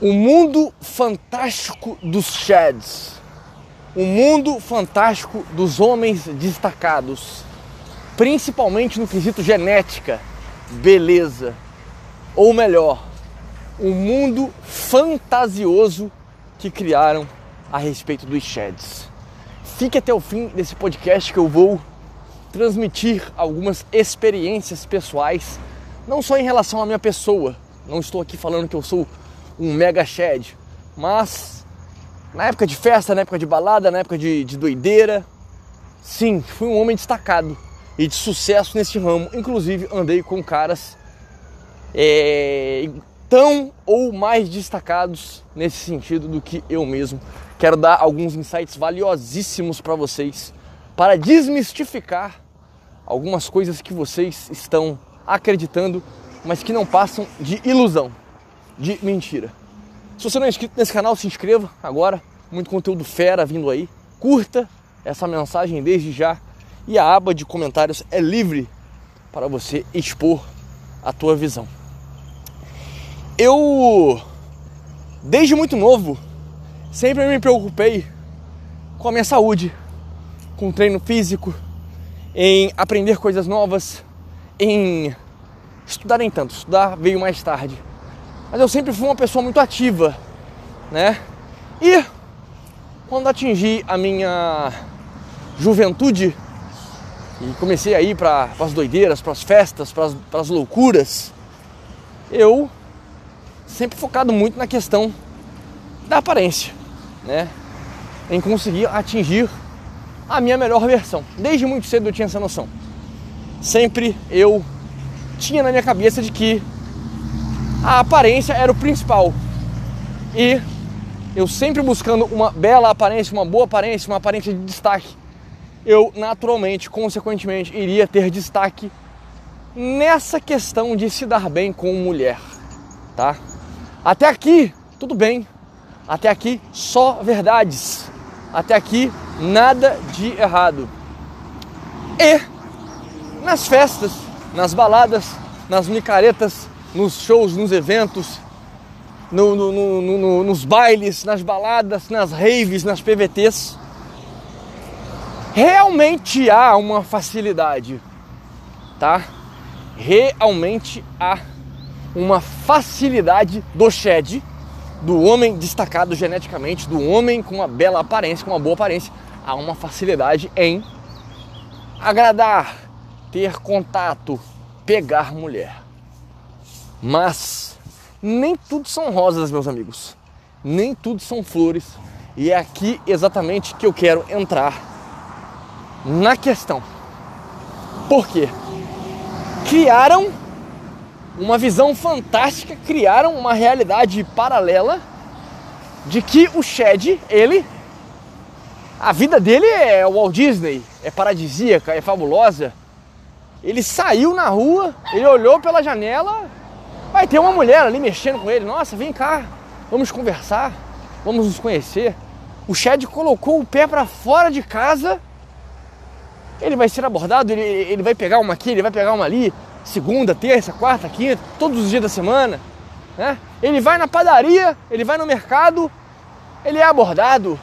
O mundo fantástico dos Shads. O mundo fantástico dos homens destacados. Principalmente no quesito genética, beleza. Ou melhor, o mundo fantasioso que criaram a respeito dos Shads. Fique até o fim desse podcast que eu vou transmitir algumas experiências pessoais, não só em relação à minha pessoa. Não estou aqui falando que eu sou um mega shed. Mas na época de festa, na época de balada, na época de, de doideira, sim, fui um homem destacado e de sucesso nesse ramo. Inclusive andei com caras é, tão ou mais destacados nesse sentido do que eu mesmo. Quero dar alguns insights valiosíssimos para vocês para desmistificar algumas coisas que vocês estão acreditando, mas que não passam de ilusão de mentira. Se você não é inscrito nesse canal, se inscreva agora. Muito conteúdo fera vindo aí. Curta essa mensagem desde já. E a aba de comentários é livre para você expor a tua visão. Eu, desde muito novo, sempre me preocupei com a minha saúde, com o treino físico, em aprender coisas novas, em estudar nem tanto. Estudar veio mais tarde mas eu sempre fui uma pessoa muito ativa, né? E quando atingi a minha juventude e comecei a ir para as doideiras, para as festas, para as loucuras, eu sempre focado muito na questão da aparência, né? Em conseguir atingir a minha melhor versão. Desde muito cedo eu tinha essa noção. Sempre eu tinha na minha cabeça de que a aparência era o principal. E eu sempre buscando uma bela aparência, uma boa aparência, uma aparência de destaque, eu naturalmente, consequentemente, iria ter destaque nessa questão de se dar bem com mulher, tá? Até aqui, tudo bem. Até aqui, só verdades. Até aqui, nada de errado. E nas festas, nas baladas, nas micaretas, nos shows, nos eventos, no, no, no, nos bailes, nas baladas, nas raves, nas PVTs. Realmente há uma facilidade, tá? Realmente há uma facilidade do shed, do homem destacado geneticamente, do homem com uma bela aparência, com uma boa aparência. Há uma facilidade em agradar, ter contato, pegar mulher. Mas nem tudo são rosas, meus amigos. Nem tudo são flores. E é aqui exatamente que eu quero entrar na questão. Por quê? Criaram uma visão fantástica, criaram uma realidade paralela de que o Shed, ele a vida dele é o Walt Disney, é paradisíaca, é fabulosa. Ele saiu na rua, ele olhou pela janela, Vai ter uma mulher ali mexendo com ele. Nossa, vem cá, vamos conversar, vamos nos conhecer. O Chad colocou o pé para fora de casa. Ele vai ser abordado, ele, ele vai pegar uma aqui, ele vai pegar uma ali, segunda, terça, quarta, quinta, todos os dias da semana. Né? Ele vai na padaria, ele vai no mercado, ele é abordado,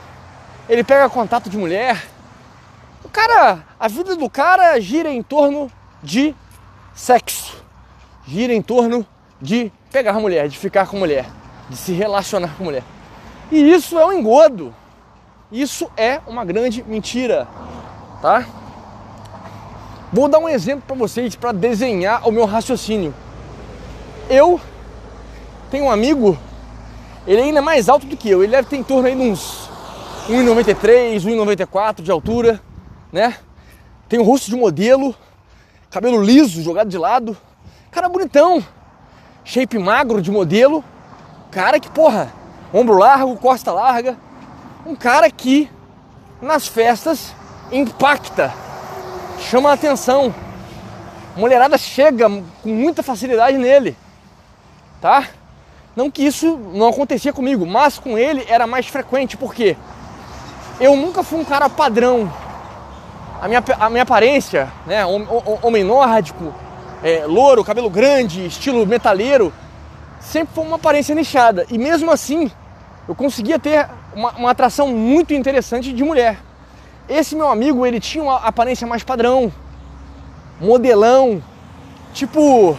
ele pega contato de mulher. O cara, a vida do cara gira em torno de sexo, gira em torno de pegar mulher, de ficar com mulher, de se relacionar com mulher. E isso é um engodo. Isso é uma grande mentira, tá? Vou dar um exemplo para vocês para desenhar o meu raciocínio. Eu tenho um amigo, ele ainda é mais alto do que eu, ele deve ter em torno aí de uns 1,93, 1,94 de altura, né? Tem o rosto de modelo, cabelo liso, jogado de lado, cara bonitão, shape magro de modelo, cara que, porra, ombro largo, costa larga, um cara que nas festas impacta, chama a atenção. A mulherada chega com muita facilidade nele, tá? Não que isso não acontecia comigo, mas com ele era mais frequente, porque eu nunca fui um cara padrão. A minha, a minha aparência, né, homem nórdico, é, louro, cabelo grande, estilo metaleiro, sempre foi uma aparência nichada. E mesmo assim, eu conseguia ter uma, uma atração muito interessante de mulher. Esse meu amigo, ele tinha uma aparência mais padrão, modelão, tipo,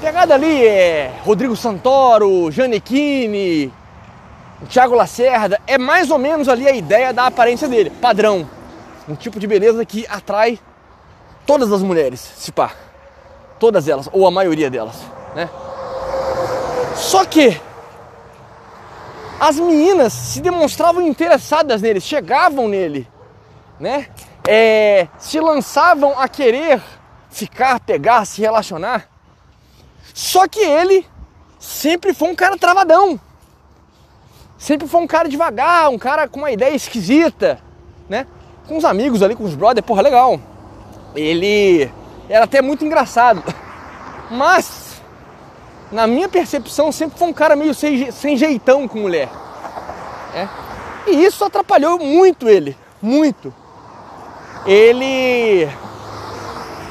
pegada ali é Rodrigo Santoro, Janequine, Thiago Lacerda, é mais ou menos ali a ideia da aparência dele, padrão. Um tipo de beleza que atrai todas as mulheres, se pá. Todas elas, ou a maioria delas, né? Só que as meninas se demonstravam interessadas nele, chegavam nele, né? É, se lançavam a querer ficar, pegar, se relacionar. Só que ele sempre foi um cara travadão. Sempre foi um cara devagar, um cara com uma ideia esquisita, né? Com os amigos ali, com os brothers, porra, legal. Ele era até muito engraçado. Mas, na minha percepção, sempre foi um cara meio sem, sem jeitão com mulher. É. E isso atrapalhou muito ele. Muito. Ele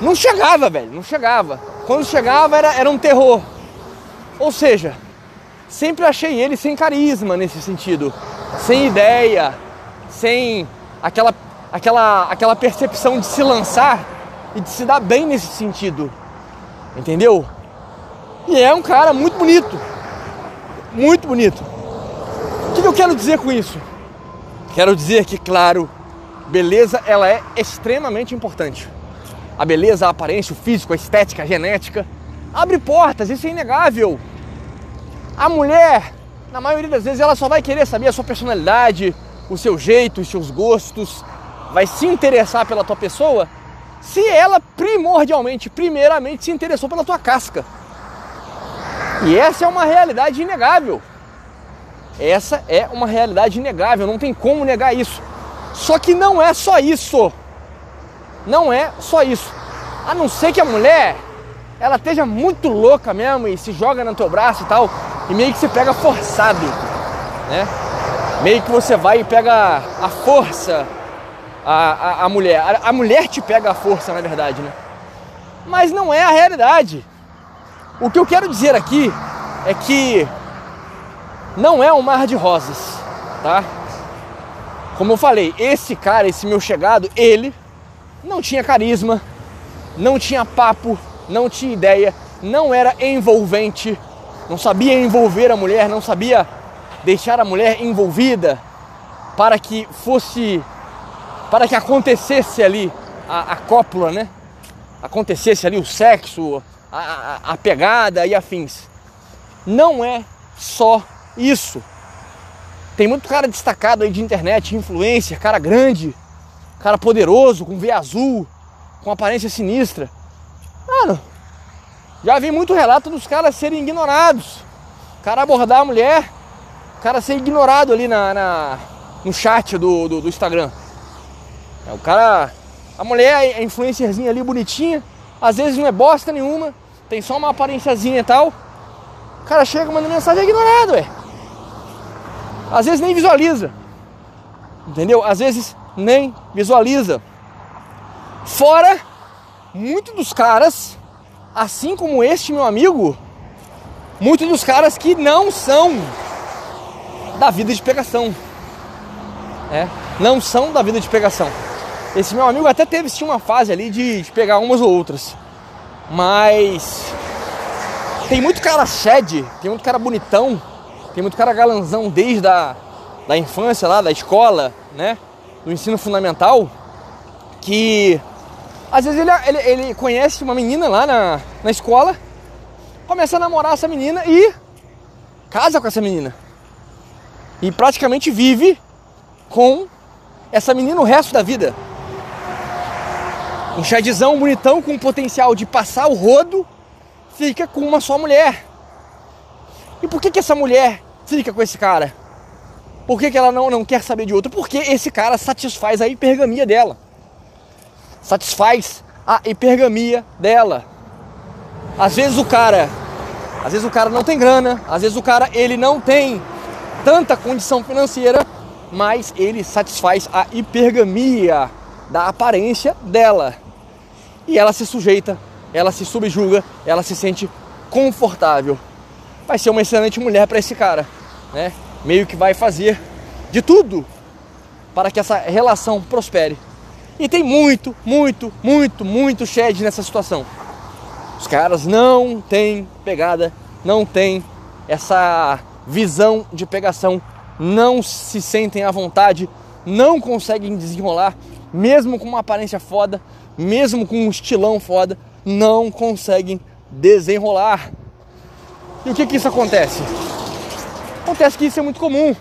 não chegava, velho, não chegava. Quando chegava era, era um terror. Ou seja, sempre achei ele sem carisma nesse sentido, sem ideia, sem aquela, aquela, aquela percepção de se lançar e de se dar bem nesse sentido. Entendeu? E é um cara muito bonito. Muito bonito. O que eu quero dizer com isso? Quero dizer que, claro, beleza ela é extremamente importante. A beleza, a aparência, o físico, a estética, a genética abre portas, isso é inegável. A mulher, na maioria das vezes, ela só vai querer saber a sua personalidade, o seu jeito, os seus gostos, vai se interessar pela tua pessoa se ela primordialmente, primeiramente se interessou pela tua casca. E essa é uma realidade inegável. Essa é uma realidade inegável, não tem como negar isso. Só que não é só isso. Não é só isso. A não ser que a mulher ela esteja muito louca mesmo e se joga no teu braço e tal, e meio que você pega forçado, né? Meio que você vai e pega a força a, a, a mulher. A, a mulher te pega a força, na verdade, né? Mas não é a realidade. O que eu quero dizer aqui é que não é um mar de rosas, tá? Como eu falei, esse cara, esse meu chegado, ele não tinha carisma, não tinha papo, não tinha ideia, não era envolvente, não sabia envolver a mulher, não sabia deixar a mulher envolvida para que fosse para que acontecesse ali a, a cópula, né? Acontecesse ali o sexo, a, a, a pegada e afins. Não é só isso. Tem muito cara destacado aí de internet, influencer, cara grande, cara poderoso, com veia azul, com aparência sinistra. Mano, já vi muito relato dos caras serem ignorados. O cara abordar a mulher, o cara ser ignorado ali na, na no chat do, do, do Instagram. É, o cara. A mulher é influencerzinha ali bonitinha, às vezes não é bosta nenhuma, tem só uma aparênciazinha e tal. O cara chega, manda mensagem é ignorado, ué. Às vezes nem visualiza. Entendeu? Às vezes nem visualiza. Fora, muitos dos caras, assim como este meu amigo, muitos dos caras que não são da vida de pegação. É, não são da vida de pegação. Esse meu amigo até teve sim uma fase ali de, de pegar umas ou outras. Mas tem muito cara shed, tem muito cara bonitão, tem muito cara galanzão desde a da infância lá, da escola, né? Do ensino fundamental, que às vezes ele, ele, ele conhece uma menina lá na, na escola, começa a namorar essa menina e casa com essa menina. E praticamente vive com essa menina o resto da vida. Um chadzão bonitão com potencial de passar o rodo fica com uma só mulher. E por que, que essa mulher fica com esse cara? Por que, que ela não, não quer saber de outro? Porque esse cara satisfaz a hipergamia dela. Satisfaz a hipergamia dela. Às vezes o cara, às vezes o cara não tem grana, às vezes o cara ele não tem tanta condição financeira, mas ele satisfaz a hipergamia da aparência dela e ela se sujeita, ela se subjuga, ela se sente confortável. vai ser uma excelente mulher para esse cara, né? Meio que vai fazer de tudo para que essa relação prospere. E tem muito, muito, muito, muito shed nessa situação. Os caras não têm pegada, não têm essa visão de pegação, não se sentem à vontade, não conseguem desenrolar, mesmo com uma aparência foda, mesmo com um estilão foda, não conseguem desenrolar. E o que que isso acontece? Acontece que isso é muito comum,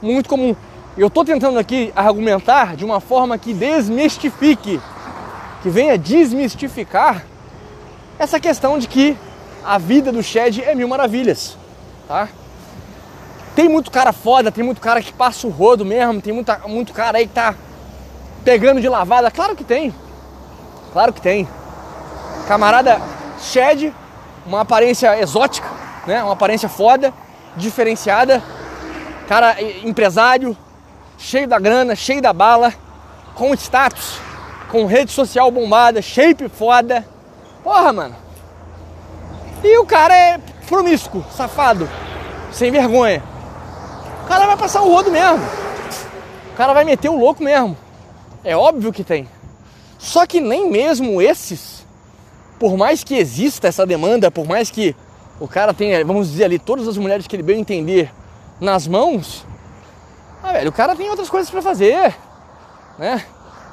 muito comum. Eu estou tentando aqui argumentar de uma forma que desmistifique, que venha desmistificar essa questão de que a vida do Shed é mil maravilhas, tá? Tem muito cara foda, tem muito cara que passa o rodo mesmo, tem muita, muito cara aí que tá pegando de lavada. Claro que tem. Claro que tem. Camarada Shed, uma aparência exótica, né? Uma aparência foda, diferenciada. Cara empresário, cheio da grana, cheio da bala, com status, com rede social bombada, shape foda. Porra, mano. E o cara é promíscuo, safado, sem vergonha. O cara vai passar o rodo mesmo. O cara vai meter o louco mesmo. É óbvio que tem. Só que nem mesmo esses, por mais que exista essa demanda, por mais que o cara tenha, vamos dizer ali, todas as mulheres que ele bem entender nas mãos, ah, velho, o cara tem outras coisas para fazer, né?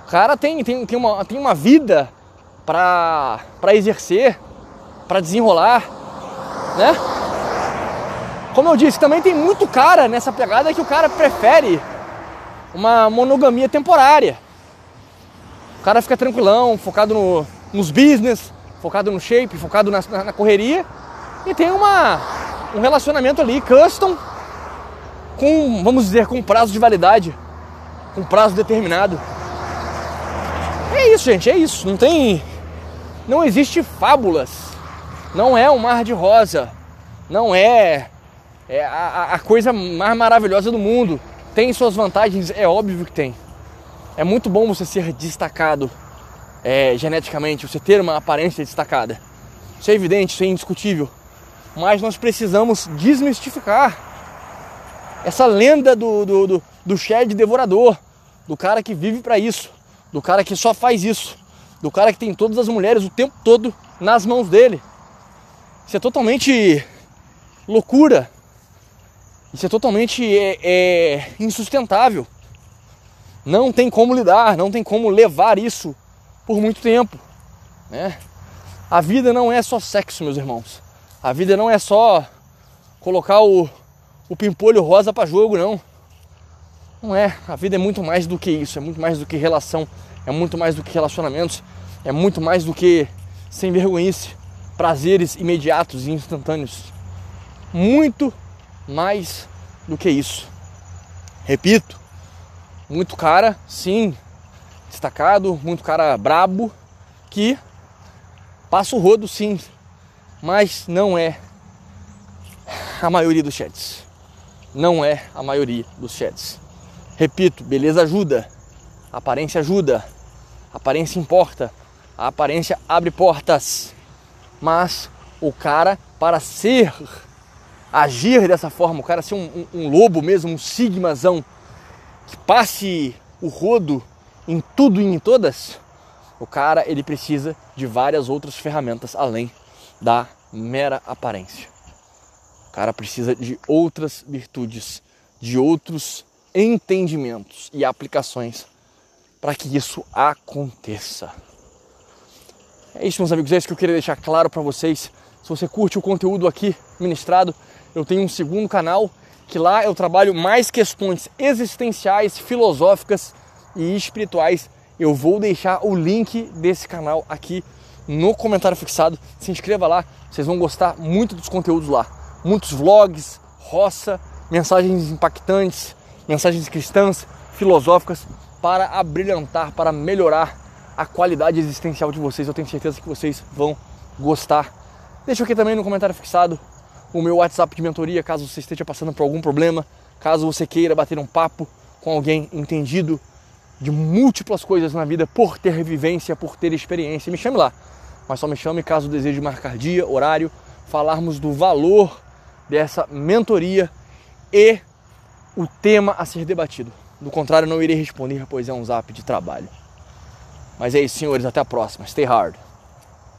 O cara tem, tem, tem, uma, tem uma vida para exercer, para desenrolar, né? Como eu disse, também tem muito cara nessa pegada que o cara prefere uma monogamia temporária. Cara fica tranquilão, focado no, nos business, focado no shape, focado na, na correria e tem uma, um relacionamento ali custom com, vamos dizer, com prazo de validade, com prazo determinado. É isso, gente, é isso. Não tem. Não existe fábulas. Não é um mar de rosa. Não é, é a, a coisa mais maravilhosa do mundo. Tem suas vantagens, é óbvio que tem. É muito bom você ser destacado é, geneticamente, você ter uma aparência destacada. Isso é evidente, isso é indiscutível. Mas nós precisamos desmistificar essa lenda do, do, do, do Shed devorador, do cara que vive para isso, do cara que só faz isso, do cara que tem todas as mulheres o tempo todo nas mãos dele. Isso é totalmente loucura. Isso é totalmente é, é, insustentável. Não tem como lidar, não tem como levar isso por muito tempo. Né? A vida não é só sexo, meus irmãos. A vida não é só colocar o, o pimpolho rosa para jogo, não. Não é. A vida é muito mais do que isso. É muito mais do que relação. É muito mais do que relacionamentos. É muito mais do que sem vergonhice, prazeres imediatos e instantâneos. Muito mais do que isso. Repito, muito cara, sim, destacado, muito cara brabo, que passa o rodo sim, mas não é a maioria dos chats não é a maioria dos chats. Repito, beleza ajuda, aparência ajuda, aparência importa, a aparência abre portas, mas o cara, para ser, agir dessa forma, o cara ser um, um, um lobo mesmo, um sigmazão, que passe o rodo em tudo e em todas, o cara ele precisa de várias outras ferramentas além da mera aparência cara precisa de outras virtudes, de outros entendimentos e aplicações para que isso aconteça. É isso, meus amigos, é isso que eu queria deixar claro para vocês. Se você curte o conteúdo aqui ministrado, eu tenho um segundo canal que lá eu trabalho mais questões existenciais, filosóficas e espirituais. Eu vou deixar o link desse canal aqui no comentário fixado. Se inscreva lá, vocês vão gostar muito dos conteúdos lá muitos vlogs, roça, mensagens impactantes, mensagens cristãs, filosóficas para abrilhantar, para melhorar a qualidade existencial de vocês. Eu tenho certeza que vocês vão gostar. Deixa aqui também no comentário fixado o meu WhatsApp de mentoria, caso você esteja passando por algum problema, caso você queira bater um papo com alguém entendido de múltiplas coisas na vida por ter vivência, por ter experiência. Me chame lá, mas só me chame caso deseje marcar dia, horário, falarmos do valor dessa mentoria e o tema a ser debatido. Do contrário, não irei responder, pois é um zap de trabalho. Mas é isso, senhores. Até a próxima. Stay hard.